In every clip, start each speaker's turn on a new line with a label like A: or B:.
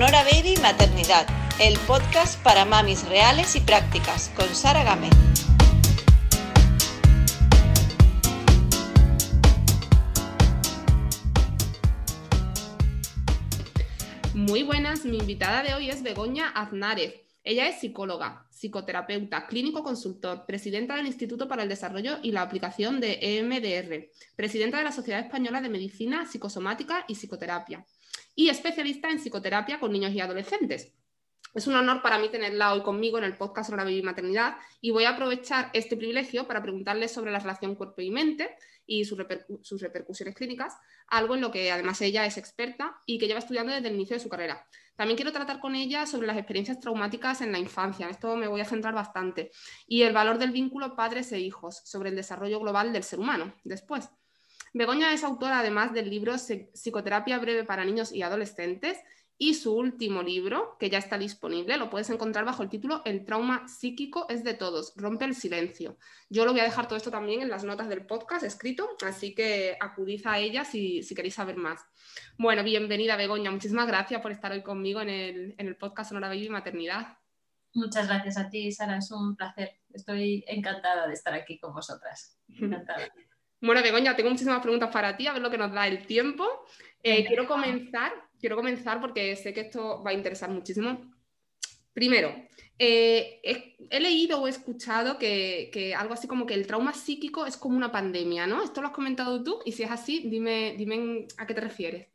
A: Sonora Baby Maternidad, el podcast para mamis reales y prácticas, con Sara Gámez.
B: Muy buenas, mi invitada de hoy es Begoña Aznárez. Ella es psicóloga, psicoterapeuta, clínico consultor, presidenta del Instituto para el Desarrollo y la Aplicación de EMDR, presidenta de la Sociedad Española de Medicina Psicosomática y Psicoterapia y especialista en psicoterapia con niños y adolescentes. Es un honor para mí tenerla hoy conmigo en el podcast sobre la baby maternidad y voy a aprovechar este privilegio para preguntarle sobre la relación cuerpo y mente y sus, repercusiones clínicas, algo en lo que además ella es experta y que lleva estudiando desde el inicio de su carrera. También quiero tratar con ella sobre las experiencias traumáticas en la infancia, en esto me voy a centrar bastante, y el valor del vínculo padres e hijos, sobre el desarrollo global del ser humano después. Begoña es autora además del libro Psicoterapia breve para niños y adolescentes y su último libro, que ya está disponible, lo puedes encontrar bajo el título El trauma psíquico es de todos, rompe el silencio. Yo lo voy a dejar todo esto también en las notas del podcast escrito, así que acudid a ella si, queréis saber más. Bueno, bienvenida Begoña, muchísimas gracias por estar hoy conmigo en el, en el podcast Sonora Baby Maternidad.
C: Muchas gracias a ti, Sara, es un placer. Estoy encantada de estar aquí con vosotras. Encantada.
B: Bueno, Begoña, tengo muchísimas preguntas para ti, a ver lo que nos da el tiempo. Eh, quiero comenzar, quiero comenzar porque sé que esto va a interesar muchísimo. Primero, eh, he, leído o he escuchado que, algo así como que el trauma psíquico es como una pandemia, ¿no? ¿Esto lo has comentado tú? Y si es así, dime, dime a qué te refieres.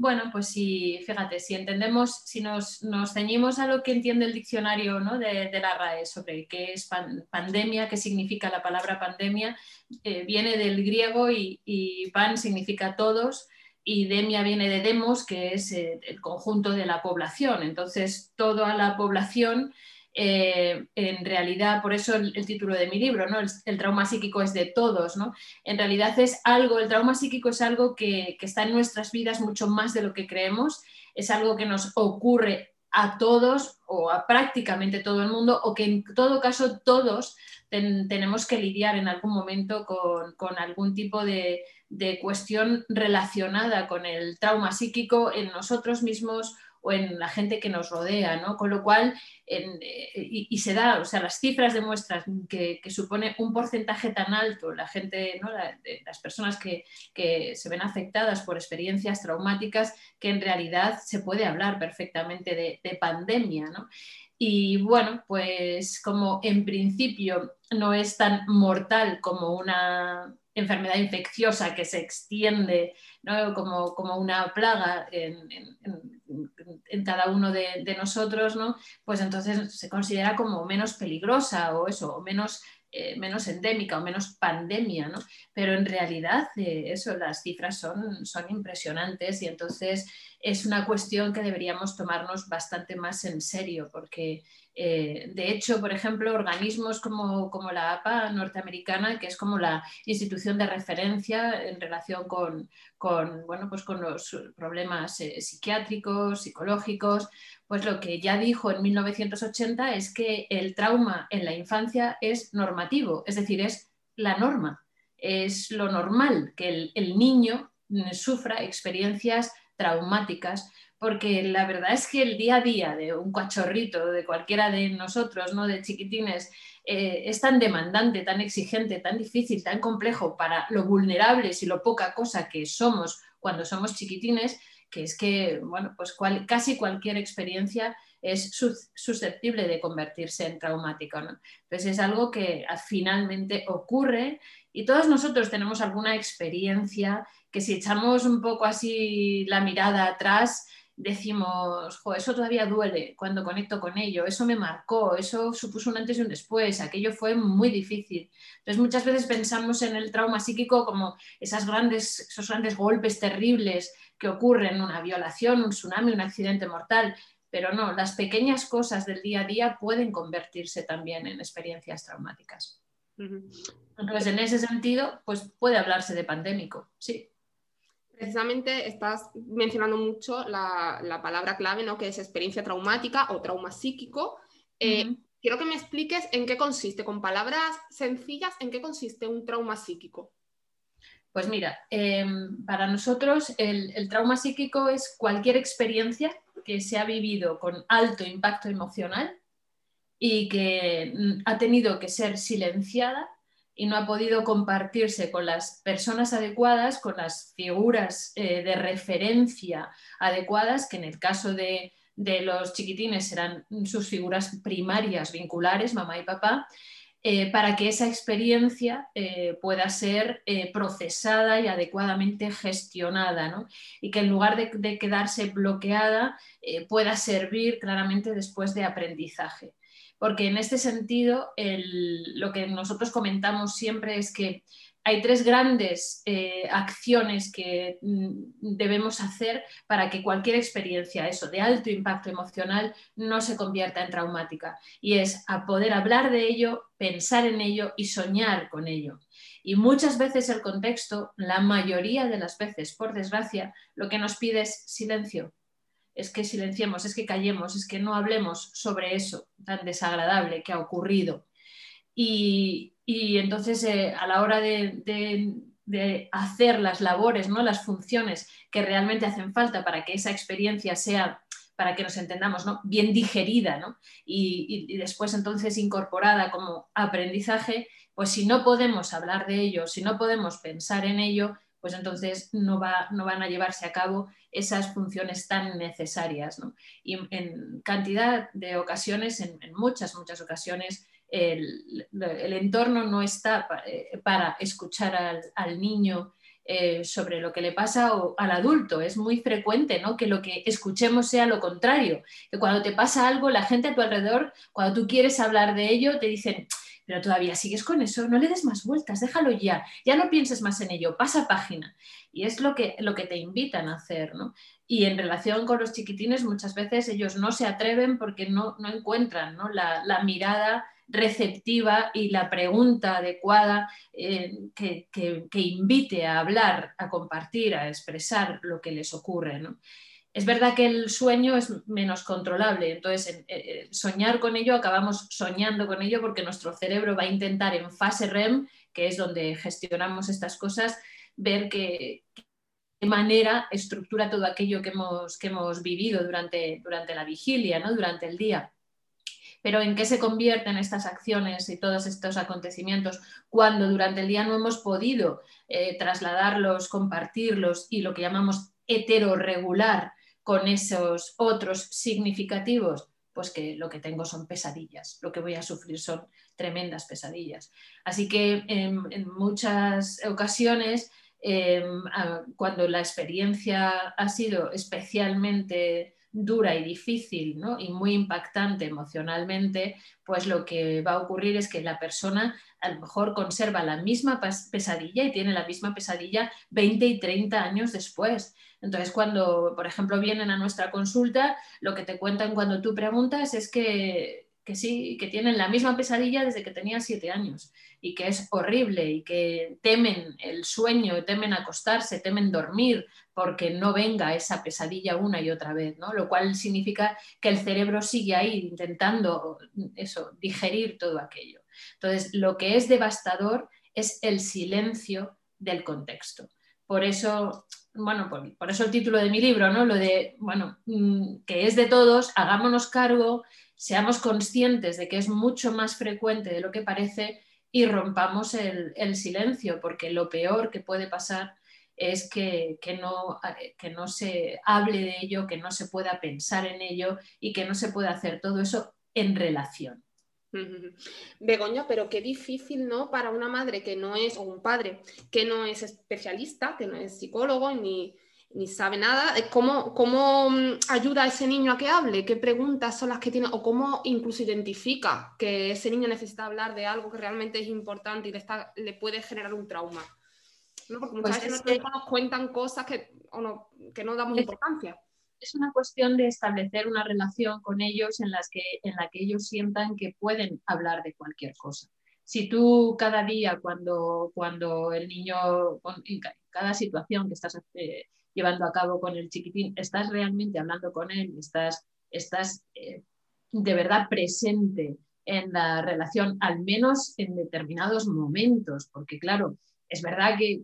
C: Bueno, pues si, fíjate, si entendemos, si nos, ceñimos a lo que entiende el diccionario de, la RAE sobre qué es pandemia, qué significa la palabra pandemia, eh, viene del griego y, pan significa todos y demia viene de demos, que es eh, el conjunto de la población. Entonces, toda la población eh, en realidad, por eso el, título de mi libro, ¿no? El, trauma psíquico es de todos, ¿no? En realidad es algo, el trauma psíquico es algo que, está en nuestras vidas mucho más de lo que creemos, es algo que nos ocurre a todos o a prácticamente todo el mundo o que en todo caso todos tenemos que lidiar en algún momento con, algún tipo de cuestión relacionada con el trauma psíquico en nosotros mismos o en la gente que nos rodea, ¿no? Con lo cual, eh, y, se da, o sea, las cifras demuestran que, supone un porcentaje tan alto la gente, ¿no? las personas que, se ven afectadas por experiencias traumáticas, que en realidad se puede hablar perfectamente de, de pandemia, ¿no? Y bueno, pues como en principio no es tan mortal como una enfermedad infecciosa que se extiende como, como, una plaga en, en, cada uno de, nosotros, ¿no? pues entonces se considera como menos peligrosa o eso, o menos eh, menos endémica o menos pandemia, ¿no? Pero en realidad eh, eso, las cifras son, son impresionantes y entonces es una cuestión que deberíamos tomarnos bastante más en serio porque eh, de hecho, por ejemplo, organismos como, la APA norteamericana, que es como la institución de referencia en relación con, bueno, pues con los problemas eh, psiquiátricos, psicológicos, pues lo que ya dijo en 1980 es que el trauma en la infancia es normativo, es decir, es la norma, es lo normal que el niño sufra experiencias traumáticas porque la verdad es que el día a día de un cachorrito, de cualquiera de nosotros, ¿no? de chiquitines, eh, es tan demandante, tan exigente, tan difícil, tan complejo para lo vulnerables y lo poca cosa que somos cuando somos chiquitines, que es que, bueno, pues casi cualquier experiencia es susceptible de convertirse en traumática. Entonces es algo que finalmente ocurre y todos nosotros tenemos alguna experiencia que si echamos un poco así la mirada atrás, decimos, eso todavía duele cuando conecto con ello, eso me marcó, eso supuso un antes y un después, aquello fue muy difícil. Entonces muchas veces pensamos en el trauma psíquico como esas grandes, esos grandes golpes terribles que ocurren, una violación, un tsunami, un accidente mortal, pero no, las pequeñas cosas del día a día pueden convertirse también en experiencias traumáticas. Entonces, en ese sentido, pues puede hablarse de pandémico, sí
B: precisamente estás mencionando mucho la, palabra clave, ¿no? que es experiencia traumática o trauma psíquico. Eh, quiero que me expliques en qué consiste, con palabras sencillas, en qué consiste un trauma psíquico.
C: Pues mira, em, para nosotros el, trauma psíquico es cualquier experiencia que se ha vivido con alto impacto emocional y que mm, ha tenido que ser silenciada y no ha podido compartirse con las personas adecuadas, con las figuras eh, de referencia adecuadas, que en el caso de, los chiquitines serán sus figuras primarias vinculares, mamá y papá, eh, para que esa experiencia eh, pueda ser procesada y adecuadamente gestionada, y que en lugar de, de quedarse bloqueada pueda servir claramente después de aprendizaje porque en este sentido lo que nosotros comentamos siempre es que hay tres grandes eh, acciones que mm, debemos hacer para que cualquier experiencia, eso, de alto impacto emocional, no se convierta en traumática. Y es a poder hablar de ello, pensar en ello y soñar con ello. Y muchas veces el contexto, la mayoría de las veces, por desgracia, lo que nos pide es silencio, es que silenciemos, es que callemos, es que no hablemos sobre eso tan desagradable que ha ocurrido. Y, entonces eh, a la hora de, hacer las labores, ¿no? las funciones que realmente hacen falta para que esa experiencia sea para que nos entendamos, ¿no? bien digerida y, y, después entonces incorporada como aprendizaje, pues si no podemos hablar de ello, si no podemos pensar en ello, pues entonces no, va, no van a llevarse a cabo esas funciones tan necesarias. Y en cantidad de ocasiones, en, muchas, muchas ocasiones, el, entorno no está eh, para, escuchar al, niño eh, sobre lo que le pasa o al adulto. Es muy frecuente ¿no? que lo que escuchemos sea lo contrario, que cuando te pasa algo, la gente a tu alrededor, cuando tú quieres hablar de ello, te dicen, pero todavía sigues con eso, no le des más vueltas, déjalo ya, ya no pienses más en ello, pasa página. Y es lo que, lo que te invitan a hacer, ¿no? Y en relación con los chiquitines, muchas veces ellos no se atreven porque no, encuentran La, mirada receptiva y la pregunta adecuada eh, que, que, invite a hablar, a compartir, a expresar lo que les ocurre. ¿no? Es verdad que el sueño es menos controlable, entonces eh, eh, soñar con ello, acabamos soñando con ello porque nuestro cerebro va a intentar en fase REM, que es donde gestionamos estas cosas, ver qué manera estructura todo aquello que hemos, que hemos vivido durante, durante la vigilia, ¿no? durante el día. Pero ¿en qué se convierten estas acciones y todos estos acontecimientos cuando durante el día no hemos podido eh, trasladarlos, compartirlos y lo que llamamos heteroregular con esos otros significativos? Pues que lo que tengo son pesadillas, lo que voy a sufrir son tremendas pesadillas. Así que en, muchas ocasiones, em, cuando la experiencia ha sido especialmente dura y difícil y muy impactante emocionalmente, pues lo que va a ocurrir es que la persona a lo mejor conserva la misma pesadilla y tiene la misma pesadilla 20 y 30 años después. Entonces, cuando, por ejemplo, vienen a nuestra consulta, lo que te cuentan cuando tú preguntas es que, sí, que tienen la misma pesadilla desde que tenían siete años y que es horrible y que temen el sueño, temen acostarse, temen dormir porque no venga esa pesadilla una y otra vez, ¿no? Lo cual significa que el cerebro sigue ahí intentando eso, digerir todo aquello. Entonces, lo que es devastador es el silencio del contexto. Por eso bueno, por, eso el título de mi libro, ¿no? Lo de, bueno, mm, que es de todos, hagámonos cargo, seamos conscientes de que es mucho más frecuente de lo que parece y rompamos el, silencio, porque lo peor que puede pasar es que, no, que no se hable de ello, que no se pueda pensar en ello y que no se pueda hacer todo eso en relación.
B: Begoña, pero qué difícil, ¿no? Para una madre que no es, o un padre que no es especialista, que no es psicólogo ni, sabe nada, ¿cómo, ¿cómo mm, ayuda a ese niño a que hable? ¿Qué preguntas son las que tiene? ¿O cómo incluso identifica que ese niño necesita hablar de algo que realmente es importante y le, le puede generar un trauma? ¿No? Porque muchas pues veces nos cuentan cosas que, no, que no damos importancia
C: es una cuestión de establecer una relación con ellos en, las que, en la que ellos sientan que pueden hablar de cualquier cosa. Si tú cada día, cuando, cuando el niño, en cada situación que estás eh, llevando a cabo con el chiquitín, estás realmente hablando con él, estás, estás eh, de verdad presente en la relación, al menos en determinados momentos, porque claro, es verdad que,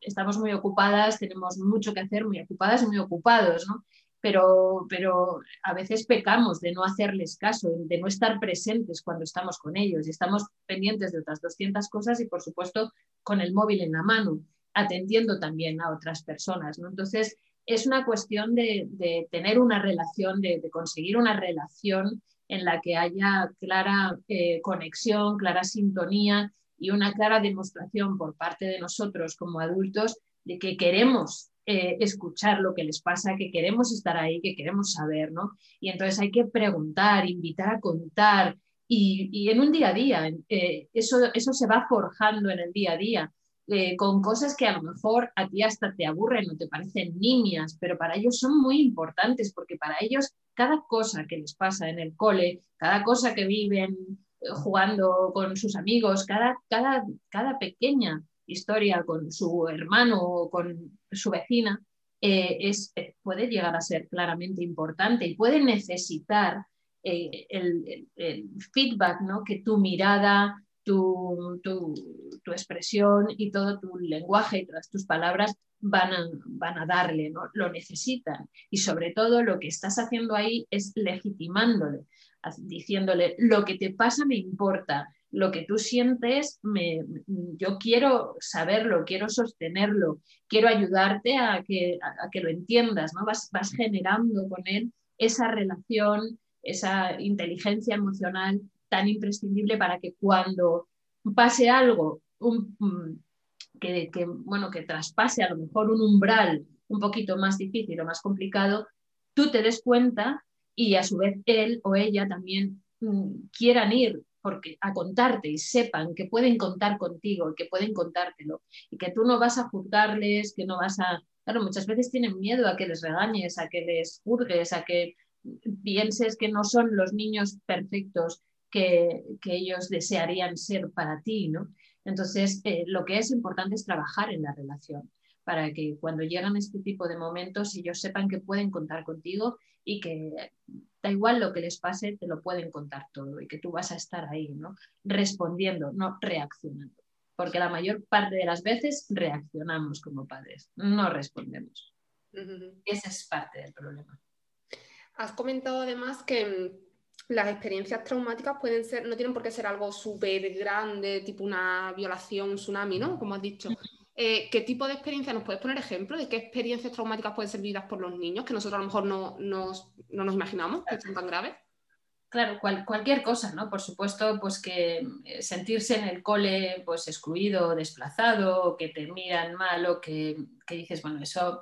C: estamos muy ocupadas, tenemos mucho que hacer, muy ocupadas y muy ocupados, ¿no? pero, pero a veces pecamos de no hacerles caso, de no estar presentes cuando estamos con ellos y estamos pendientes de otras 200 cosas y por supuesto con el móvil en la mano, atendiendo también a otras personas. ¿no? Entonces, es una cuestión de, tener una relación, de, conseguir una relación en la que haya clara eh, conexión, clara sintonía y una clara demostración por parte de nosotros como adultos de que queremos eh, escuchar lo que les pasa, que queremos estar ahí, que queremos saber, ¿no? Y entonces hay que preguntar, invitar a contar y, en un día a día, eh, eso, eso se va forjando en el día a día. Eh, con cosas que a lo mejor a ti hasta te aburren o te parecen niñas, pero para ellos son muy importantes porque para ellos cada cosa que les pasa en el cole, cada cosa que viven jugando con sus amigos, cada, cada, cada pequeña historia con su hermano o con su vecina, eh, es, eh, puede llegar a ser claramente importante y puede necesitar eh, el, feedback, ¿no? que tu mirada, tu, tu, expresión y todo tu lenguaje y todas tus palabras van a, van a darle, ¿no? lo necesitan. Y sobre todo lo que estás haciendo ahí es legitimándole, diciéndole, lo que te pasa me importa, lo que tú sientes, me, yo quiero saberlo, quiero sostenerlo, quiero ayudarte a que, a, que lo entiendas, ¿no? Vas, vas, generando con él esa relación, esa inteligencia emocional tan imprescindible para que cuando pase algo que, que, bueno, que traspase a lo mejor un umbral un poquito más difícil o más complicado, tú te des cuenta y a su vez él o ella también mm, quieran ir porque, a contarte y sepan que pueden contar contigo y que pueden contártelo y que tú no vas a juzgarles, que no vas a... Claro, muchas veces tienen miedo a que les regañes, a que les juzgues, a que pienses que no son los niños perfectos que, ellos desearían ser para ti, ¿no? Entonces, eh, lo que es importante es trabajar en la relación para que cuando llegan este tipo de momentos ellos sepan que pueden contar contigo y que da igual lo que les pase, te lo pueden contar todo y que tú vas a estar ahí, ¿no? Respondiendo, no reaccionando. Porque la mayor parte de las veces reaccionamos como padres, no respondemos. Esa es parte del problema.
B: Has comentado además que mm, las experiencias traumáticas pueden ser, no tienen por qué ser algo súper grande, tipo una violación, un tsunami, ¿no? Como has dicho. Eh, ¿Qué tipo de experiencia nos puedes poner ejemplo de qué experiencias traumáticas pueden ser vividas por los niños que nosotros a lo mejor no, nos imaginamos que son tan graves?
C: Claro, cualquier cosa, ¿no? Por supuesto, pues que eh, sentirse en el cole pues excluido, desplazado, que te miran mal o que, que dices, bueno, eso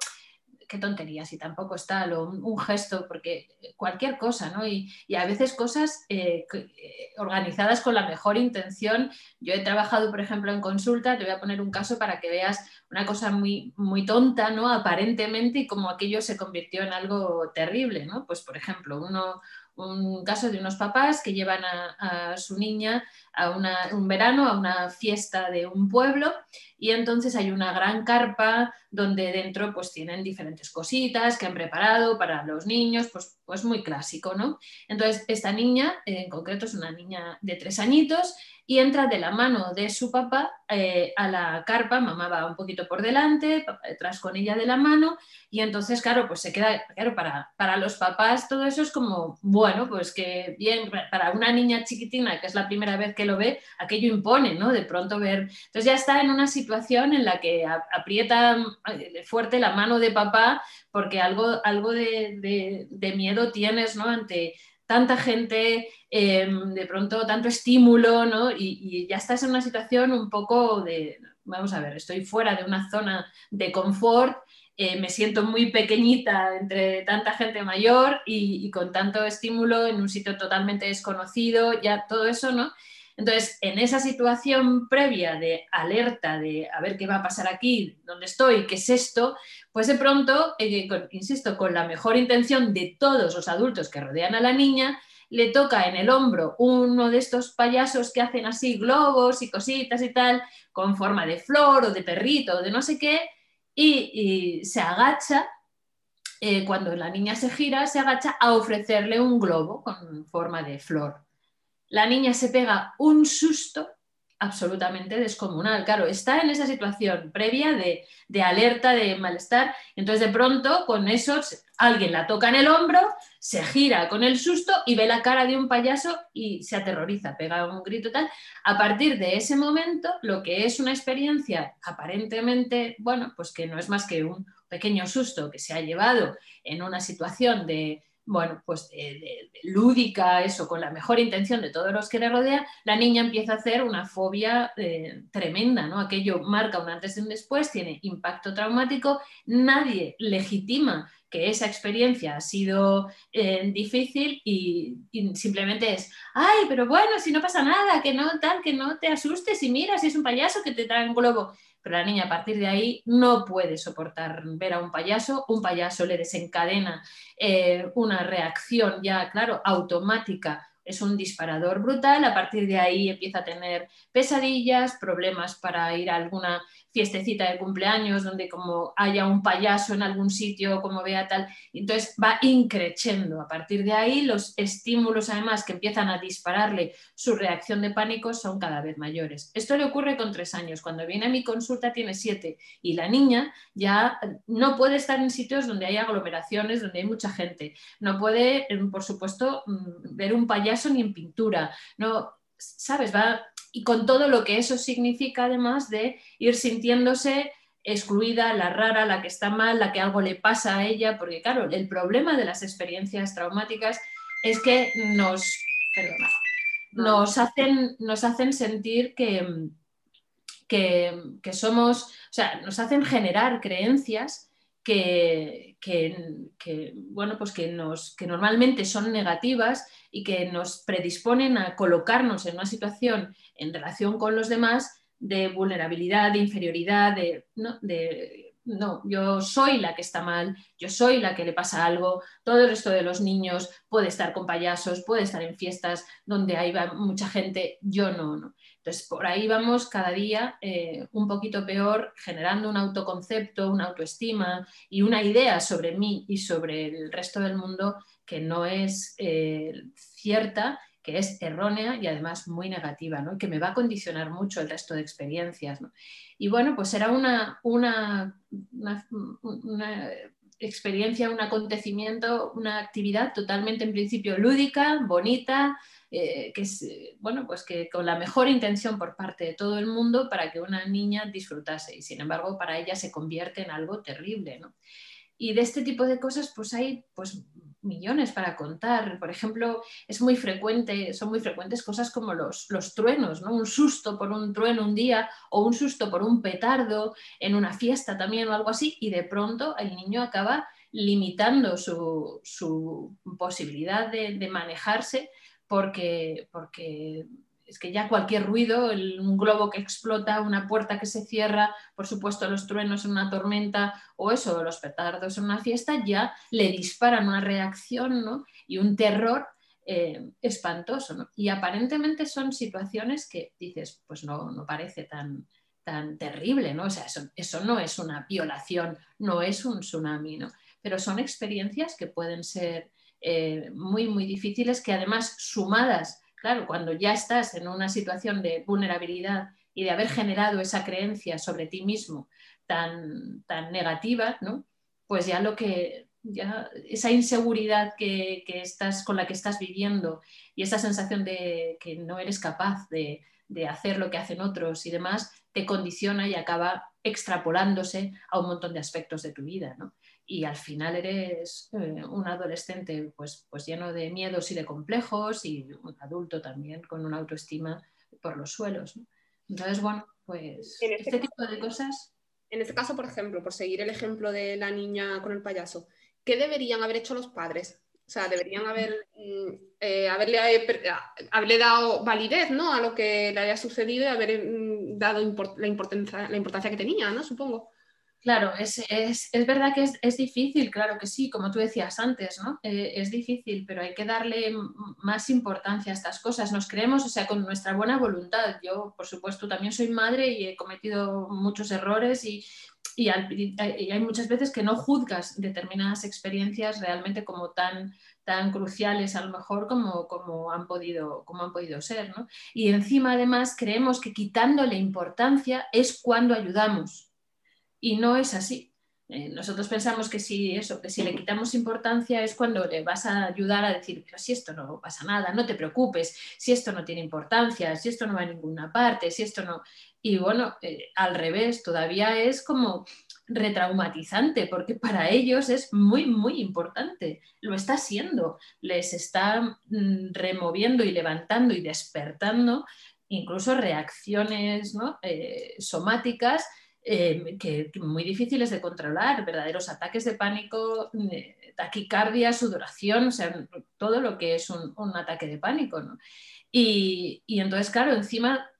C: qué tontería, si tampoco está lo, un, gesto, porque cualquier cosa, ¿no? Y, a veces cosas eh, eh, organizadas con la mejor intención. Yo he trabajado, por ejemplo, en consulta, te voy a poner un caso para que veas una cosa muy, muy tonta, ¿no? Aparentemente, y como aquello se convirtió en algo terrible, ¿no? Pues, por ejemplo, uno, un caso de unos papás que llevan a, su niña a un verano a una fiesta de un pueblo y entonces hay una gran carpa donde dentro pues tienen diferentes cositas que han preparado para los niños, pues, pues muy clásico, ¿no? Entonces esta niña, en concreto es una niña de tres añitos y entra de la mano de su papá eh, a la carpa, mamá va un poquito por delante, papá detrás con ella de la mano y entonces, claro, pues se queda, claro, para, para los papás todo eso es como, bueno, pues que bien, para una niña chiquitina que es la primera vez que lo ve, aquello impone, ¿no? De pronto ver, entonces ya está en una situación en la que aprieta eh, fuerte la mano de papá porque algo, algo de, de miedo tienes, ¿no? Ante tanta gente, em, de pronto tanto estímulo, ¿no? Y, ya estás en una situación un poco de, vamos a ver, estoy fuera de una zona de confort, eh, me siento muy pequeñita entre tanta gente mayor y, y, con tanto estímulo en un sitio totalmente desconocido, ya todo eso, ¿no? Entonces, en esa situación previa de alerta de a ver qué va a pasar aquí, dónde estoy, qué es esto, pues de pronto, eh, insisto, con la mejor intención de todos los adultos que rodean a la niña, le toca en el hombro uno de estos payasos que hacen así globos y cositas y tal, con forma de flor o de perrito o de no sé qué, y, se agacha, eh, cuando la niña se gira, se agacha a ofrecerle un globo con forma de flor. La niña se pega un susto absolutamente descomunal. Claro, está en esa situación previa de, de, alerta, de malestar, entonces de pronto con eso alguien la toca en el hombro, se gira con el susto y ve la cara de un payaso y se aterroriza, pega un grito tal. A partir de ese momento, lo que es una experiencia aparentemente, bueno, pues que no es más que un pequeño susto que se ha llevado en una situación de bueno, pues de, lúdica, eso, con la mejor intención de todos los que le rodean, la niña empieza a hacer una fobia eh, tremenda, ¿no? Aquello marca un antes y un después, tiene impacto traumático, nadie legitima que esa experiencia ha sido eh, difícil y, y, simplemente es, ay, pero bueno, si no pasa nada, que no tal, que no te asustes y mira, si es un payaso que te trae un globo pero la niña a partir de ahí no puede soportar ver a un payaso, un payaso le desencadena eh, una reacción ya, claro, automática es un disparador brutal, a partir de ahí empieza a tener pesadillas, problemas para ir a alguna fiestecita de cumpleaños donde como haya un payaso en algún sitio, como vea tal, entonces va increciendo. A partir de ahí los estímulos además que empiezan a dispararle su reacción de pánico son cada vez mayores. Esto le ocurre con tres años. Cuando viene a mi consulta tiene siete y la niña ya no puede estar en sitios donde hay aglomeraciones, donde hay mucha gente. No puede, por supuesto, mm, ver un payaso ni en pintura. No, ¿sabes? Va y con todo lo que eso significa además de ir sintiéndose excluida, la rara, la que está mal, la que algo le pasa a ella, porque claro, el problema de las experiencias traumáticas es que nos, nos, hacen, nos hacen sentir que, que, somos, o sea, nos hacen generar creencias que, que, bueno, pues que, nos, que normalmente son negativas y que nos predisponen a colocarnos en una situación en relación con los demás de vulnerabilidad, de inferioridad, de, de no, yo soy la que está mal, yo soy la que le pasa algo, todo el resto de los niños puede estar con payasos, puede estar en fiestas donde hay mucha gente, yo no, no. Entonces, por ahí vamos cada día eh, un poquito peor, generando un autoconcepto, una autoestima y una idea sobre mí y sobre el resto del mundo que no es eh, cierta que es errónea y además muy negativa, ¿no? que me va a condicionar mucho el resto de experiencias. Y bueno, pues será una, una, una, experiencia, un acontecimiento, una actividad totalmente en principio lúdica, bonita, eh, que es, bueno, pues que con la mejor intención por parte de todo el mundo para que una niña disfrutase y sin embargo para ella se convierte en algo terrible. ¿no? Y de este tipo de cosas pues hay pues millones para contar. Por ejemplo, es muy frecuente, son muy frecuentes cosas como los, los, truenos, ¿no? Un susto por un trueno un día o un susto por un petardo en una fiesta también o algo así, y de pronto el niño acaba limitando su, su posibilidad de, de manejarse porque, porque es que ya cualquier ruido, un globo que explota, una puerta que se cierra, por supuesto los truenos en una tormenta o eso, los petardos en una fiesta, ya le disparan una reacción y un terror eh, espantoso. Y aparentemente son situaciones que dices, pues no, no parece tan, tan terrible, ¿no? O sea, eso, no es una violación, no es un tsunami, ¿no? Pero son experiencias que pueden ser eh, muy, muy difíciles, que además sumadas claro, cuando ya estás en una situación de vulnerabilidad y de haber generado esa creencia sobre ti mismo tan, tan negativa, ¿no? pues ya lo que, ya esa inseguridad que, estás, con la que estás viviendo y esa sensación de que no eres capaz de, de, hacer lo que hacen otros y demás, te condiciona y acaba extrapolándose a un montón de aspectos de tu vida. ¿no? Y al final eres eh, un adolescente pues, pues lleno de miedos y de complejos y un adulto también con una autoestima por los suelos. Entonces, bueno, pues este, este tipo de cosas.
B: En este caso, por ejemplo, por seguir el ejemplo de la niña con el payaso, ¿qué deberían haber hecho los padres? O sea, deberían haber, mm, eh, haberle, haberle, dado validez ¿no? a lo que le había sucedido y haber mm, dado la, importancia, la importancia que tenía, ¿no? Supongo.
C: Claro, es, verdad que es, difícil, claro que sí, como tú decías antes, ¿no? Eh, es difícil, pero hay que darle más importancia a estas cosas. Nos creemos, o sea, con nuestra buena voluntad. Yo, por supuesto, también soy madre y he cometido muchos errores y, y, hay muchas veces que no juzgas determinadas experiencias realmente como tan, tan cruciales a lo mejor como, como, han, podido, como han podido ser. Y encima además creemos que quitándole importancia es cuando ayudamos. Y no es así. Eh, nosotros pensamos que si eso, que si le quitamos importancia es cuando le vas a ayudar a decir, pero si esto no pasa nada, no te preocupes, si esto no tiene importancia, si esto no va a ninguna parte, si esto no. Y bueno, eh, al revés, todavía es como retraumatizante, porque para ellos es muy, muy importante. Lo está siendo, les está mm, removiendo y levantando y despertando incluso reacciones eh, somáticas eh, que, muy difíciles de controlar, verdaderos ataques de pánico, eh, taquicardia, sudoración, o sea, todo lo que es un, ataque de pánico. Y, entonces, claro, encima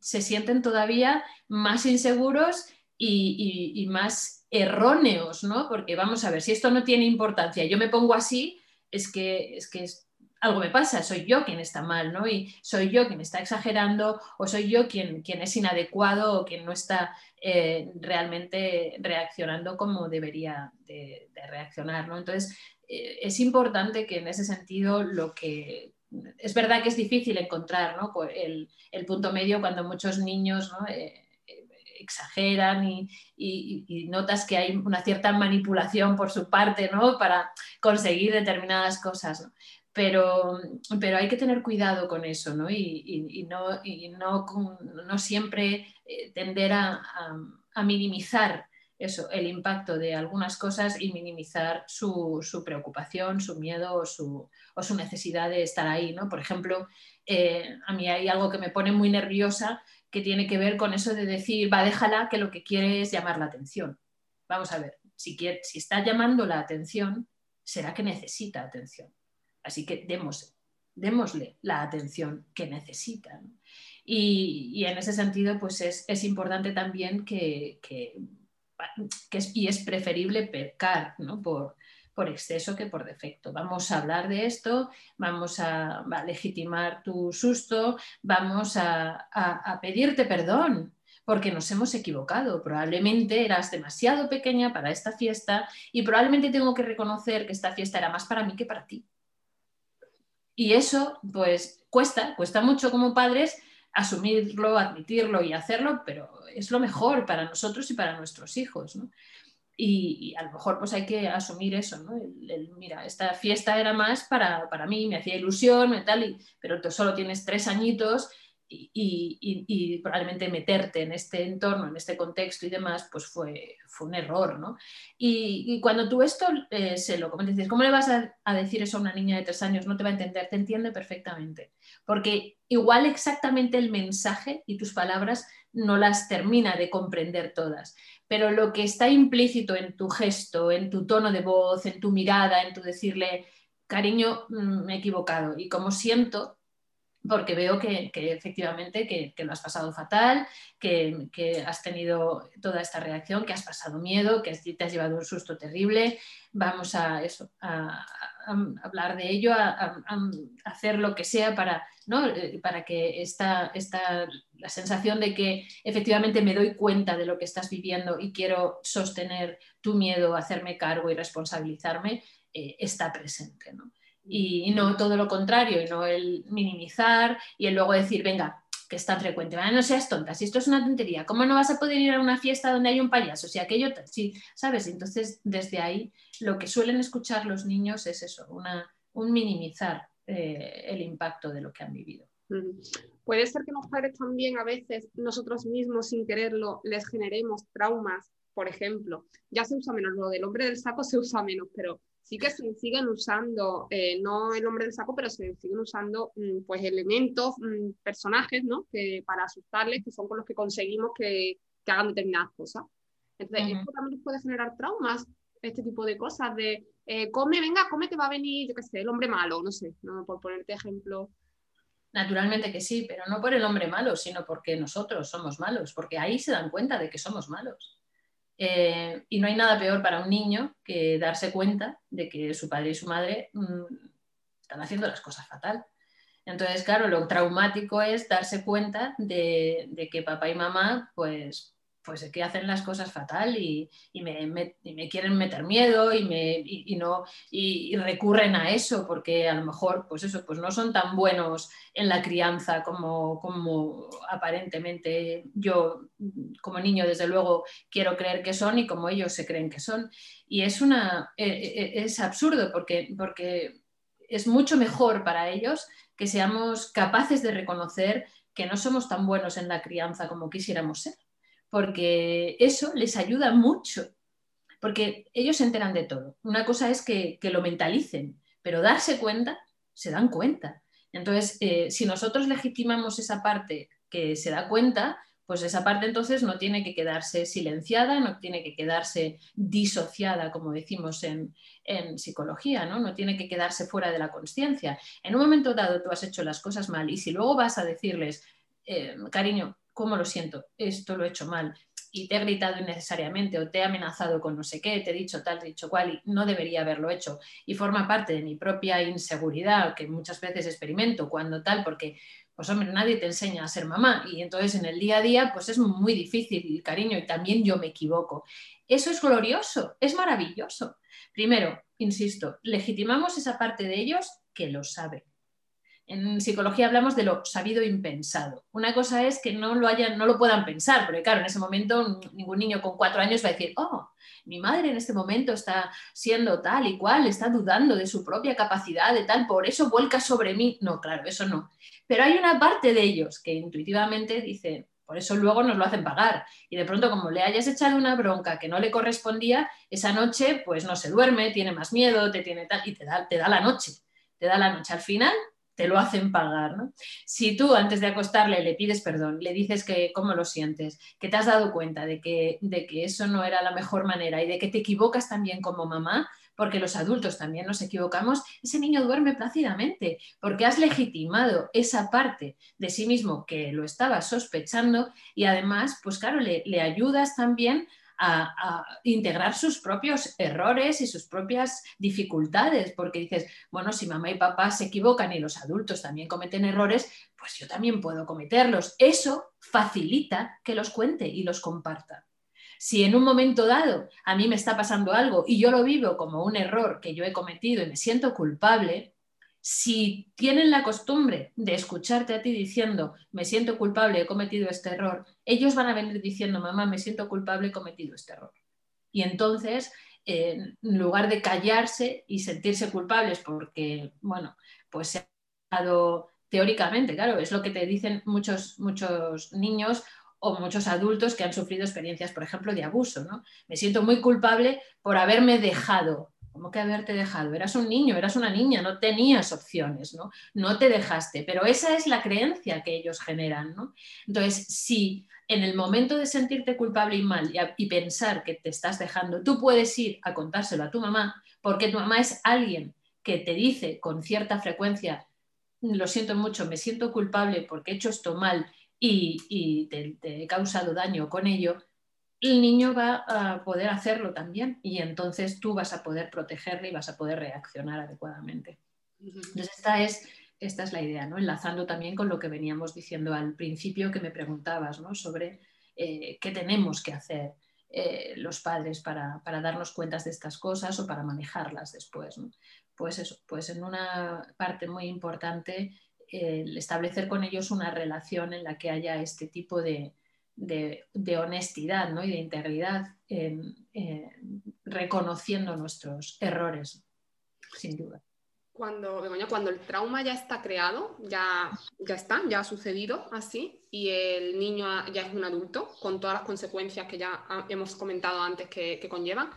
C: se sienten todavía más inseguros y, más erróneos, ¿no? Porque vamos a ver, si esto no tiene importancia, yo me pongo así, es que es, que es algo me pasa, soy yo quien está mal, ¿no? Y soy yo quien está exagerando o soy yo quien, quien es inadecuado o quien no está eh, realmente reaccionando como debería de, reaccionar, ¿no? Entonces, eh, es importante que en ese sentido lo que... Es verdad que es difícil encontrar ¿no? el, punto medio cuando muchos niños ¿no? Eh, exageran y, y, notas que hay una cierta manipulación por su parte ¿no? para conseguir determinadas cosas. ¿no? Pero, pero hay que tener cuidado con eso ¿no? y, no, no, no, siempre eh, tender a, a, minimizar eso, el impacto de algunas cosas y minimizar su, su preocupación, su miedo o su, o su, necesidad de estar ahí. ¿no? Por ejemplo, eh, a mí hay algo que me pone muy nerviosa que tiene que ver con eso de decir, va, déjala que lo que quiere es llamar la atención. Vamos a ver, si, quiere, si está llamando la atención, será que necesita atención Así que démosle la atención que necesitan. Y, en ese sentido, pues es, importante también que, es, y es preferible pecar por, exceso que por defecto. Vamos a hablar de esto, vamos a, legitimar tu susto, vamos a, pedirte perdón porque nos hemos equivocado. Probablemente eras demasiado pequeña para esta fiesta y probablemente tengo que reconocer que esta fiesta era más para mí que para ti. Y eso, pues, cuesta, cuesta mucho como padres asumirlo, admitirlo y hacerlo, pero es lo mejor para nosotros y para nuestros hijos. Y, a lo mejor pues hay que asumir eso, ¿no? mira, esta fiesta era más para, para mí, me hacía ilusión, y tal, pero tú solo tienes tres añitos y, probablemente meterte en este entorno, en este contexto y demás, pues fue, fue un error, ¿no? Y, cuando tú esto eh, se lo comentas, dices, ¿cómo le vas a, a, decir eso a una niña de tres años? No te va a entender, te entiende perfectamente, porque igual exactamente el mensaje y tus palabras no las termina de comprender todas, pero lo que está implícito en tu gesto, en tu tono de voz, en tu mirada, en tu decirle, cariño, mm, me he equivocado y como siento, porque veo que, efectivamente que, lo has pasado fatal, que, has tenido toda esta reacción, que has pasado miedo, que te has llevado un susto terrible. Vamos a hablar de ello, a, hacer lo que sea para. Eh, para que esta, esta, la sensación de que efectivamente me doy cuenta de lo que estás viviendo y quiero sostener tu miedo, hacerme cargo y responsabilizarme, eh, está presente. ¿no? Y no todo lo contrario, y no el minimizar y el luego decir, venga, que es tan frecuente, no seas tonta, si esto es una tontería, ¿cómo no vas a poder ir a una fiesta donde hay un payaso? Si aquello, sí, ¿sabes? Entonces, desde ahí, lo que suelen escuchar los niños es eso, una, un minimizar eh, el impacto de lo que han vivido.
B: Puede ser que los padres también a veces nosotros mismos sin quererlo les generemos traumas, por ejemplo, ya se usa menos, lo del hombre del saco se usa menos, pero sí que se siguen usando, eh, no el hombre del saco, pero se siguen usando mm, pues elementos, mm, personajes, ¿no? Que para asustarles, que son con los que conseguimos que, que hagan determinadas cosas. Entonces, esto también puede generar traumas, este tipo de cosas, de eh, come, venga, come que va a venir, yo qué sé, el hombre malo, no sé, ¿no? por ponerte ejemplo.
C: Naturalmente que sí, pero no por el hombre malo, sino porque nosotros somos malos, porque ahí se dan cuenta de que somos malos. Eh, y no hay nada peor para un niño que darse cuenta de que su padre y su madre mm, están haciendo las cosas fatal. Entonces, claro, lo traumático es darse cuenta de, que papá y mamá pues pues que hacen las cosas fatal y, me, quieren meter miedo y, no, y, recurren a eso porque a lo mejor pues eso, pues no son tan buenos en la crianza como, como aparentemente yo como niño desde luego quiero creer que son y como ellos se creen que son. Y es, una, e, e, e, es absurdo porque, porque es mucho mejor para ellos que seamos capaces de reconocer que no somos tan buenos en la crianza como quisiéramos ser porque eso les ayuda mucho, porque ellos se enteran de todo. Una cosa es que, lo mentalicen, pero darse cuenta, se dan cuenta. Entonces, eh, si nosotros legitimamos esa parte que se da cuenta, pues esa parte entonces no tiene que quedarse silenciada, no tiene que quedarse disociada, como decimos en, psicología, ¿no? no tiene que quedarse fuera de la conciencia. En un momento dado tú has hecho las cosas mal y si luego vas a decirles, eh, cariño, ¿cómo lo siento? Esto lo he hecho mal y te he gritado innecesariamente o te he amenazado con no sé qué, te he dicho tal, te he dicho cual y no debería haberlo hecho. Y forma parte de mi propia inseguridad que muchas veces experimento cuando tal, porque pues hombre, nadie te enseña a ser mamá y entonces en el día a día pues es muy difícil, cariño, y también yo me equivoco. Eso es glorioso, es maravilloso. Primero, insisto, legitimamos esa parte de ellos que lo sabe en psicología hablamos de lo sabido impensado. Una cosa es que no lo, hayan, no lo puedan pensar, porque claro, en ese momento ningún niño con cuatro años va a decir, oh, mi madre en este momento está siendo tal y cual, está dudando de su propia capacidad de tal, por eso vuelca sobre mí. No, claro, eso no. Pero hay una parte de ellos que intuitivamente dice, por eso luego nos lo hacen pagar. Y de pronto, como le hayas echado una bronca que no le correspondía, esa noche pues no se duerme, tiene más miedo, te tiene tal, y te da, te da la noche. Te da la noche. Al final te lo hacen pagar. ¿no? Si tú antes de acostarle le pides perdón, le dices que cómo lo sientes, que te has dado cuenta de que, de que eso no era la mejor manera y de que te equivocas también como mamá, porque los adultos también nos equivocamos, ese niño duerme plácidamente, porque has legitimado esa parte de sí mismo que lo estaba sospechando y además, pues claro, le, le ayudas también a, integrar sus propios errores y sus propias dificultades, porque dices, bueno, si mamá y papá se equivocan y los adultos también cometen errores, pues yo también puedo cometerlos. Eso facilita que los cuente y los comparta. Si en un momento dado a mí me está pasando algo y yo lo vivo como un error que yo he cometido y me siento culpable, si tienen la costumbre de escucharte a ti diciendo, me siento culpable, he cometido este error, ellos van a venir diciendo, mamá, me siento culpable, he cometido este error. Y entonces, en lugar de callarse y sentirse culpables porque, bueno, pues se ha dado teóricamente, claro, es lo que te dicen muchos, muchos niños o muchos adultos que han sufrido experiencias, por ejemplo, de abuso, ¿no? Me siento muy culpable por haberme dejado ¿Cómo que haberte dejado? Eras un niño, eras una niña, no tenías opciones, ¿no? No te dejaste, pero esa es la creencia que ellos generan, ¿no? Entonces, si en el momento de sentirte culpable y mal y, pensar que te estás dejando, tú puedes ir a contárselo a tu mamá, porque tu mamá es alguien que te dice con cierta frecuencia, lo siento mucho, me siento culpable porque he hecho esto mal y, te he causado daño con ello, el niño va a poder hacerlo también y entonces tú vas a poder protegerle y vas a poder reaccionar adecuadamente. Entonces esta es, esta es la idea, ¿no? enlazando también con lo que veníamos diciendo al principio que me preguntabas ¿no? sobre eh, qué tenemos que hacer eh, los padres para, darnos cuentas de estas cosas o para manejarlas después. Pues eso, pues en una parte muy importante establecer con ellos una relación en la que haya este tipo de, de, honestidad ¿no? y de integridad, reconociendo nuestros errores, sin duda.
B: Cuando, cuando el trauma ya está creado, ya, ya está, ya ha sucedido así, y el niño ya es un adulto, con todas las consecuencias que ya hemos comentado antes que, que conllevan,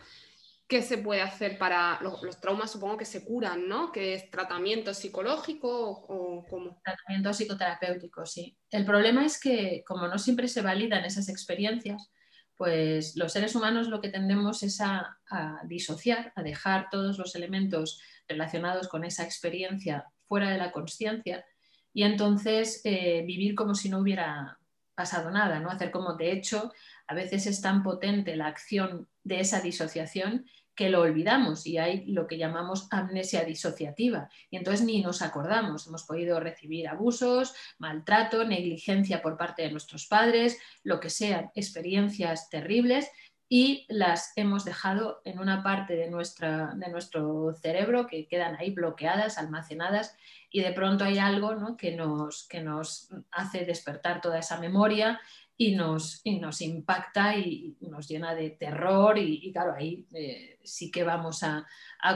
B: ¿Qué se puede hacer para los, traumas? Supongo que se curan, ¿no? ¿Que es tratamiento psicológico o, cómo?
C: Tratamiento psicoterapéutico, sí. El problema es que como no siempre se validan esas experiencias, pues los seres humanos lo que tendemos es a, disociar, a dejar todos los elementos relacionados con esa experiencia fuera de la conciencia y entonces eh, vivir como si no hubiera pasado nada, ¿no? Hacer como, de hecho, a veces es tan potente la acción de esa disociación que lo olvidamos y hay lo que llamamos amnesia disociativa y entonces ni nos acordamos. Hemos podido recibir abusos, maltrato, negligencia por parte de nuestros padres, lo que sean, experiencias terribles y las hemos dejado en una parte de, nuestra, de nuestro cerebro que quedan ahí bloqueadas, almacenadas y de pronto hay algo que, nos, que nos hace despertar toda esa memoria y nos, nos impacta y nos llena de terror y, claro, ahí eh, sí que vamos a,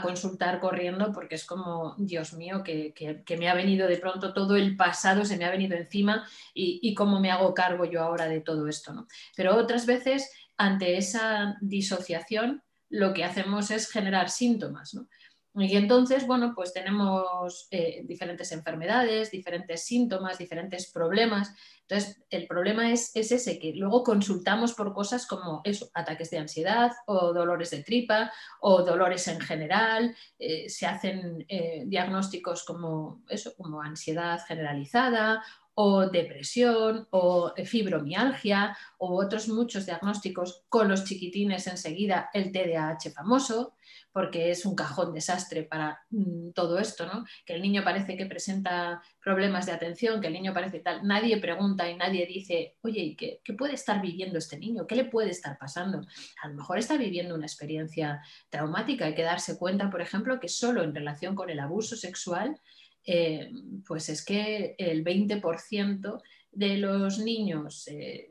C: consultar corriendo porque es como, Dios mío, que, me ha venido de pronto todo el pasado, se me ha venido encima y, y cómo me hago cargo yo ahora de todo esto. ¿no? Pero otras veces, ante esa disociación, lo que hacemos es generar síntomas. ¿no? Y entonces, bueno, pues tenemos eh, diferentes enfermedades, diferentes síntomas, diferentes problemas. Entonces, el problema es, ese, que luego consultamos por cosas como eso, ataques de ansiedad o dolores de tripa o dolores en general. Eh, se hacen eh, diagnósticos como eso, como ansiedad generalizada o depresión o fibromialgia o otros muchos diagnósticos con los chiquitines enseguida el TDAH famoso porque es un cajón desastre para mm, todo esto, ¿no? Que el niño parece que presenta problemas de atención, que el niño parece tal. Nadie pregunta y nadie dice, oye, ¿qué, ¿qué puede estar viviendo este niño? ¿Qué le puede estar pasando? A lo mejor está viviendo una experiencia traumática. Hay que darse cuenta, por ejemplo, que solo en relación con el abuso sexual, eh, pues es que el 20% de los niños... Eh,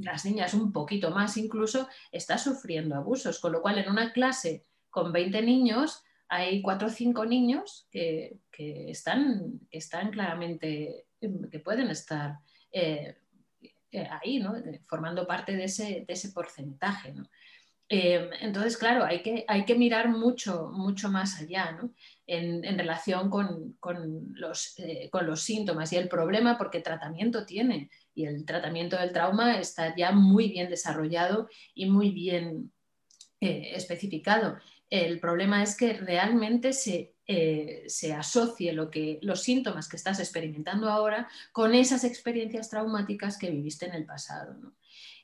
C: las niñas un poquito más incluso, está sufriendo abusos, con lo cual en una clase con 20 niños hay 4 o 5 niños que, están, están, claramente, que pueden estar eh, ahí, formando parte de ese, porcentaje. Eh, entonces, claro, hay que, hay que, mirar mucho, mucho más allá en, relación con, los, con, los, síntomas y el problema, porque tratamiento tiene y el tratamiento del trauma está ya muy bien desarrollado y muy bien especificado. El problema es que realmente se, eh, asocie lo que, los síntomas que estás experimentando ahora con esas experiencias traumáticas que viviste en el pasado.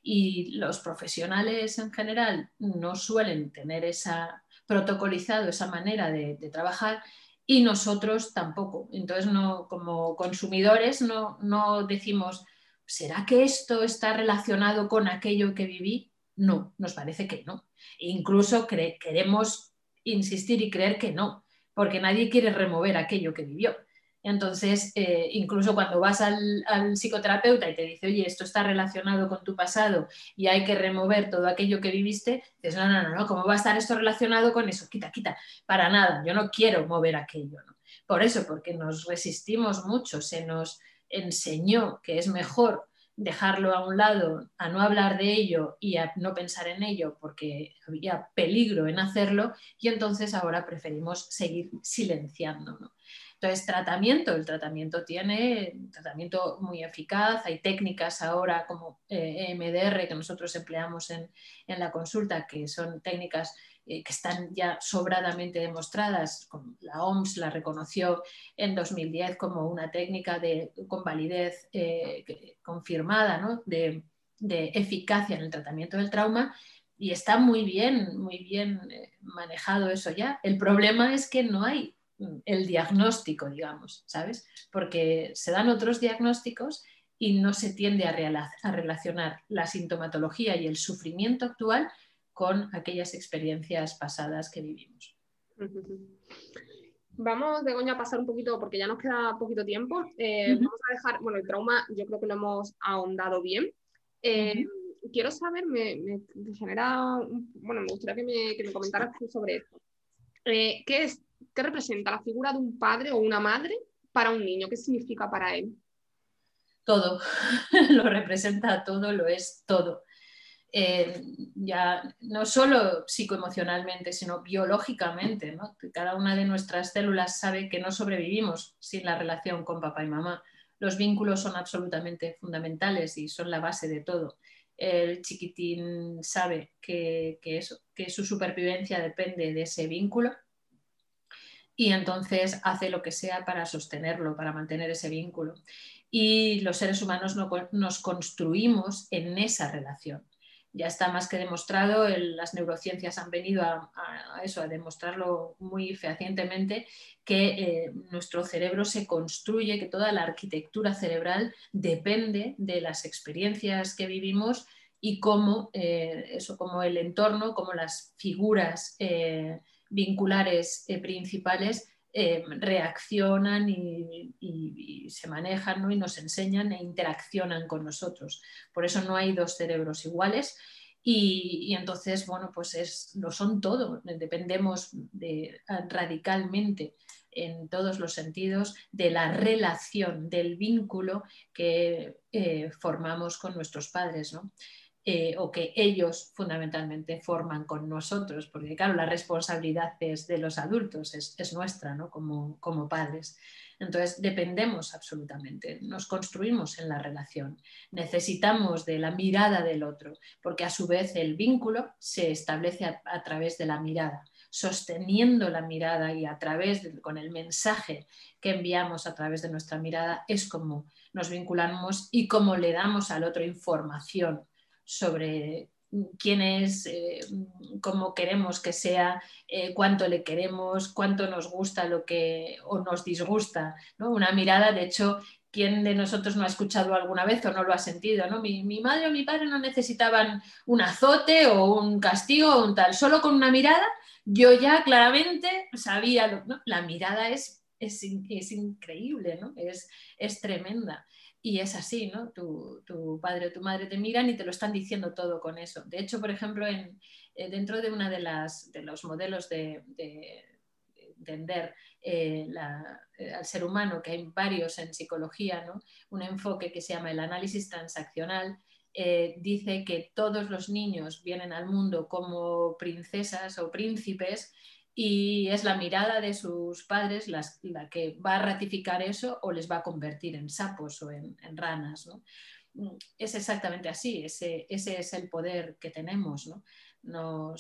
C: Y los profesionales en general no suelen tener esa protocolizado esa manera de, trabajar y nosotros tampoco. Entonces, no, como consumidores no, no decimos, ¿será que esto está relacionado con aquello que viví? No, nos parece que no. Incluso queremos insistir y creer que no, porque nadie quiere remover aquello que vivió. Entonces, eh, incluso cuando vas al, psicoterapeuta y te dice, oye, esto está relacionado con tu pasado y hay que remover todo aquello que viviste, dices, no, no, no, no, ¿cómo va a estar esto relacionado con eso? Quita, quita, para nada, yo no quiero mover aquello. Por eso, porque nos resistimos mucho, se nos enseñó que es mejor dejarlo a un lado, a no hablar de ello y a no pensar en ello porque había peligro en hacerlo y entonces ahora preferimos seguir silenciando. Entonces, tratamiento, el tratamiento tiene un tratamiento muy eficaz, hay técnicas ahora como eh, EMDR que nosotros empleamos en, en la consulta, que son técnicas eh, que están ya sobradamente demostradas. La OMS la reconoció en 2010 como una técnica de, con validez eh, confirmada de, eficacia en el tratamiento del trauma y está muy bien, muy bien manejado eso ya. El problema es que no hay el diagnóstico, digamos, ¿sabes? Porque se dan otros diagnósticos y no se tiende a relacionar la sintomatología y el sufrimiento actual con aquellas experiencias pasadas que vivimos.
B: Vamos, Begoña, a pasar un poquito, porque ya nos queda poquito tiempo. Eh, vamos a dejar, bueno, el trauma yo creo que lo hemos ahondado bien. Eh, quiero saber, me, genera, bueno, me gustaría que me, que me comentaras sobre esto. Eh, ¿qué, es, ¿Qué representa la figura de un padre o una madre para un niño? ¿Qué significa para él?
C: Todo, lo representa todo, lo es todo. Eh, ya no solo psicoemocionalmente, sino biológicamente. Cada una de nuestras células sabe que no sobrevivimos sin la relación con papá y mamá. Los vínculos son absolutamente fundamentales y son la base de todo. El chiquitín sabe que, eso, que su supervivencia depende de ese vínculo y entonces hace lo que sea para sostenerlo, para mantener ese vínculo. Y los seres humanos nos construimos en esa relación ya está más que demostrado, las neurociencias han venido a, eso, a demostrarlo muy fehacientemente, que eh, nuestro cerebro se construye, que toda la arquitectura cerebral depende de las experiencias que vivimos y cómo, eh, eso, como el entorno, como las figuras eh, vinculares principales reaccionan y, se manejan y nos enseñan e interaccionan con nosotros. Por eso no hay dos cerebros iguales y, entonces, bueno, pues es, lo son todo, dependemos de, radicalmente en todos los sentidos de la relación, del vínculo que eh, formamos con nuestros padres, ¿no? Eh, o que ellos fundamentalmente forman con nosotros, porque claro, la responsabilidad es de los adultos, es, nuestra ¿no? como, como padres. Entonces, dependemos absolutamente, nos construimos en la relación, necesitamos de la mirada del otro, porque a su vez el vínculo se establece a, través de la mirada, sosteniendo la mirada y a través, con el mensaje que enviamos a través de nuestra mirada, es como nos vinculamos y cómo le damos al otro información sobre quién es, eh, cómo queremos que sea, eh, cuánto le queremos, cuánto nos gusta lo que o nos disgusta. Una mirada, de hecho, ¿quién de nosotros no ha escuchado alguna vez o no lo ha sentido? ¿no? Mi, madre o mi padre no necesitaban un azote o un castigo o un tal, solo con una mirada yo ya claramente sabía, la mirada es, es, increíble, ¿no? es, es tremenda. Y es así, ¿no? Tu, padre o tu madre te miran y te lo están diciendo todo con eso. De hecho, por ejemplo, en, eh, dentro de uno de, de los modelos de, entender eh, eh, al ser humano, que hay varios en psicología, ¿no? un enfoque que se llama el análisis transaccional, dice que todos los niños vienen al mundo como princesas o príncipes y es la mirada de sus padres la que va a ratificar eso o les va a convertir en sapos o en, ranas. Mm, es exactamente así, ese, es el poder que tenemos. ¿no?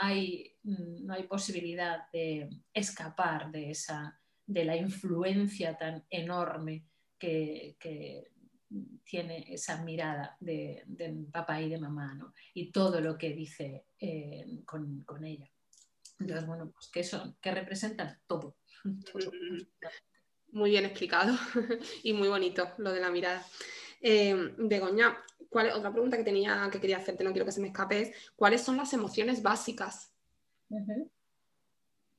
C: hay, no hay posibilidad de escapar de, esa, de la influencia tan enorme que, tiene esa mirada de, papá y de mamá y todo lo que dice eh, con, con ella. Entonces, bueno, pues ¿qué son? ¿Qué representan? Todo.
B: Muy bien explicado y muy bonito lo de la mirada. Eh, Begoña, ¿cuál, otra pregunta que tenía que quería hacerte, no quiero que se me escape, es ¿cuáles son las emociones básicas?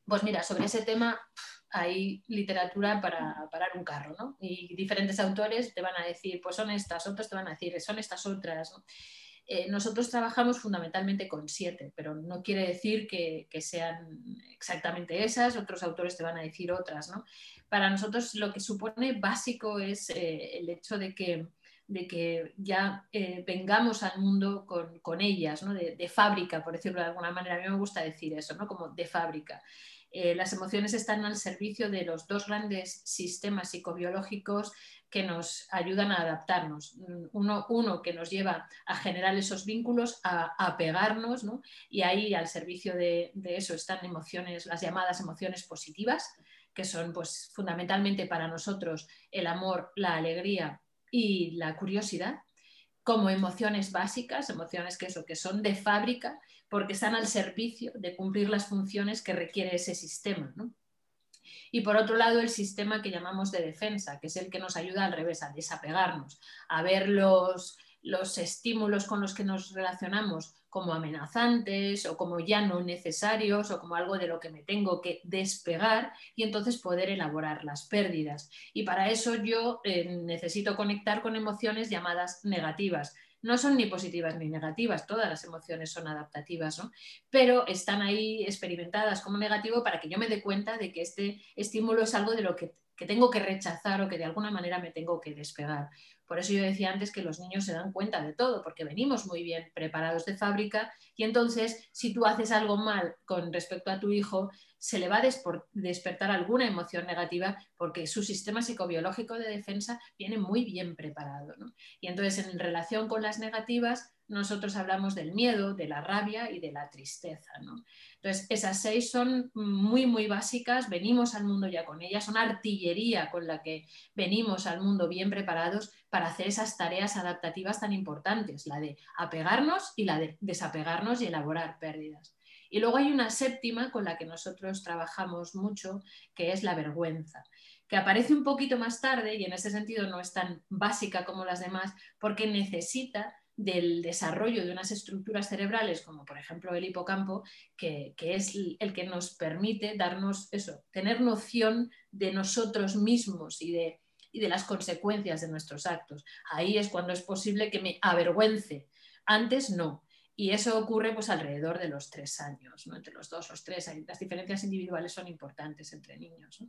C: Pues mira, sobre ese tema hay literatura para parar un carro, ¿no? Y diferentes autores te van a decir, pues son estas, otros te van a decir, son estas otras, ¿no? Eh, nosotros trabajamos fundamentalmente con siete, pero no quiere decir que, sean exactamente esas, otros autores te van a decir otras. ¿no? Para nosotros lo que supone básico es eh, el hecho de que, de que ya eh, vengamos al mundo con, ellas, ¿no? de, de, fábrica, por decirlo de alguna manera. A mí me gusta decir eso, ¿no? como de fábrica. Las emociones están al servicio de los dos grandes sistemas psicobiológicos que nos ayudan a adaptarnos. Uno, uno que nos lleva a generar esos vínculos, a, pegarnos, y ahí al servicio de, eso están emociones, las llamadas emociones positivas, que son pues, fundamentalmente para nosotros el amor, la alegría y la curiosidad, como emociones básicas, emociones que, que son de fábrica, porque están al servicio de cumplir las funciones que requiere ese sistema. ¿no? Y por otro lado, el sistema que llamamos de defensa, que es el que nos ayuda al revés, a desapegarnos, a ver los, los estímulos con los que nos relacionamos como amenazantes o como ya no necesarios o como algo de lo que me tengo que despegar y entonces poder elaborar las pérdidas. Y para eso yo eh, necesito conectar con emociones llamadas negativas, no son ni positivas ni negativas, todas las emociones son adaptativas, ¿no? pero están ahí experimentadas como negativo para que yo me dé cuenta de que este estímulo es algo de lo que, que tengo que rechazar o que de alguna manera me tengo que despegar. Por eso yo decía antes que los niños se dan cuenta de todo, porque venimos muy bien preparados de fábrica y entonces si tú haces algo mal con respecto a tu hijo, se le va a despertar alguna emoción negativa porque su sistema psicobiológico de defensa viene muy bien preparado. Y entonces en relación con las negativas, nosotros hablamos del miedo, de la rabia y de la tristeza. Entonces, esas seis son muy, muy básicas, venimos al mundo ya con ellas, son artillería con la que venimos al mundo bien preparados para hacer esas tareas adaptativas tan importantes, la de apegarnos y la de desapegarnos y elaborar pérdidas. Y luego hay una séptima con la que nosotros trabajamos mucho, que es la vergüenza que aparece un poquito más tarde y en ese sentido no es tan básica como las demás, porque necesita del desarrollo de unas estructuras cerebrales, como por ejemplo el hipocampo, que, es el que nos permite darnos eso, tener noción de nosotros mismos y de, y de las consecuencias de nuestros actos. Ahí es cuando es posible que me avergüence. Antes no. Y eso ocurre pues alrededor de los tres años, ¿no? entre los dos, los tres. Las diferencias individuales son importantes entre niños.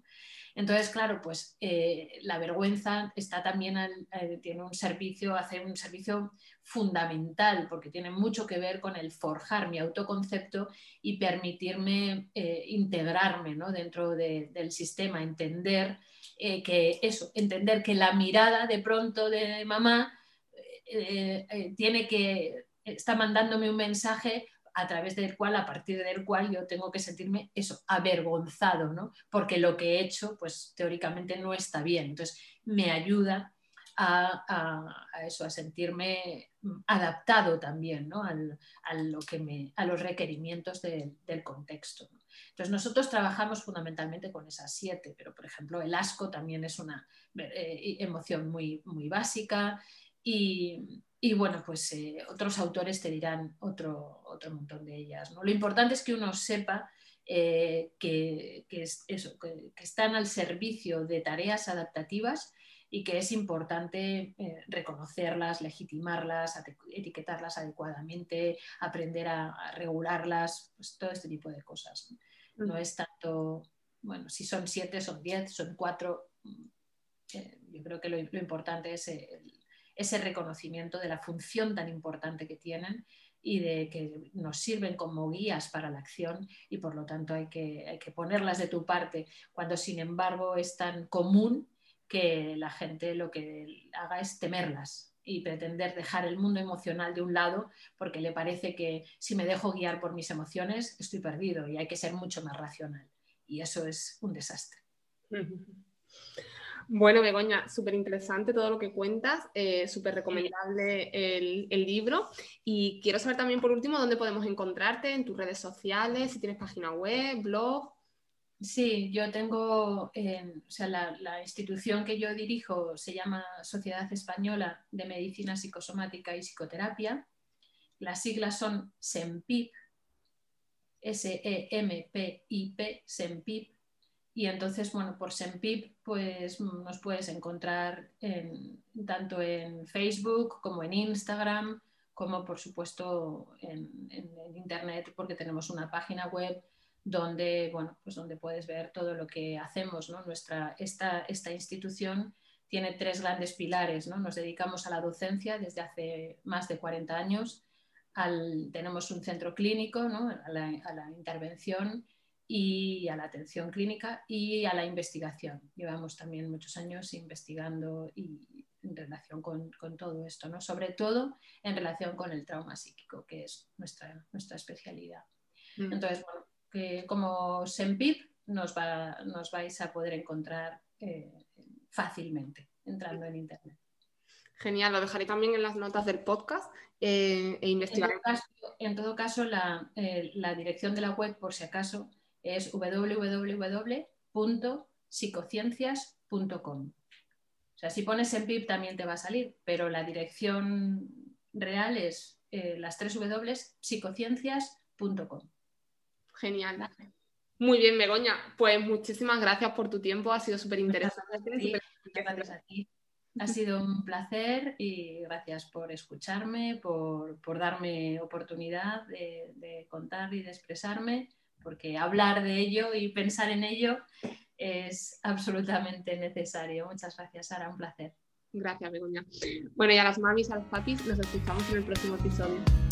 C: Entonces, claro, pues eh, la vergüenza está también eh, tiene un servicio, hace un servicio fundamental porque tiene mucho que ver con el forjar mi autoconcepto y permitirme eh, integrarme dentro del sistema, entender que eso, entender que la mirada de pronto de mamá tiene que está mandándome un mensaje a través del cual, a partir del cual yo tengo que sentirme eso, avergonzado, ¿no? Porque lo que he hecho, pues teóricamente no está bien. Entonces, me ayuda a, eso, a sentirme adaptado también ¿no? a, lo que me, a los requerimientos del contexto. Entonces, nosotros trabajamos fundamentalmente con esas siete, pero por ejemplo, el asco también es una eh, emoción muy, muy básica y, y bueno, pues eh, otros autores te dirán otro, otro montón de ellas. ¿no? Lo importante es que uno sepa eh, que, están al servicio de tareas adaptativas y que es importante eh, reconocerlas, legitimarlas, etiquetarlas adecuadamente, aprender a, regularlas, pues todo este tipo de cosas. ¿no? es tanto, bueno, si son siete, son diez, son cuatro. Mm, yo creo que lo, lo importante es el, ese reconocimiento de la función tan importante que tienen y de que nos sirven como guías para la acción y por lo tanto hay que, ponerlas de tu parte cuando sin embargo es tan común que la gente lo que haga es temerlas y pretender dejar el mundo emocional de un lado porque le parece que si me dejo guiar por mis emociones estoy perdido y hay que ser mucho más racional y eso es un desastre.
B: Bueno, Begoña, súper interesante todo lo que cuentas, eh, súper recomendable el, libro. Y quiero saber también, por último, dónde podemos encontrarte en tus redes sociales, si tienes página web, blog.
C: Sí, yo tengo, o sea, la, institución que yo dirijo se llama Sociedad Española de Medicina Psicosomática y Psicoterapia. Las siglas son SEMPIP, S-E-M-P-I-P, SEMPIP y entonces, bueno, por Sempip pues nos puedes encontrar tanto en Facebook como en Instagram, como por supuesto en, Internet, porque tenemos una página web donde, bueno, pues donde puedes ver todo lo que hacemos. Nuestra, esta, esta institución tiene tres grandes pilares. ¿no? Nos dedicamos a la docencia desde hace más de 40 años. Al, tenemos un centro clínico, ¿no? a, la, a la intervención y a la atención clínica y a la investigación. Llevamos también muchos años investigando y en relación con, todo esto, ¿no? sobre todo en relación con el trauma psíquico, que es nuestra, nuestra especialidad. Mm. Entonces, bueno, que como SEMPIP nos, va, nos vais a poder encontrar eh, fácilmente entrando en Internet.
B: Genial, lo dejaré también en las notas del podcast eh, e investigaré.
C: En todo caso, la, eh, la dirección de la web, por si acaso, es www.psicociencias.com. O sea, si pones en PIP también te va a salir, pero la dirección real es eh, las tres W, psicociencias.com.
B: Genial. Muy bien, Begoña. Pues muchísimas gracias por tu tiempo, ha sido súper interesante.
C: gracias a ti. Ha sido un placer y gracias por escucharme, por, darme oportunidad de contar y de expresarme porque hablar de ello y pensar en ello es absolutamente necesario. Muchas gracias, Sara, un placer.
B: Gracias, Begoña. Bueno, y a las mamis, a los papis, nos escuchamos en el próximo episodio.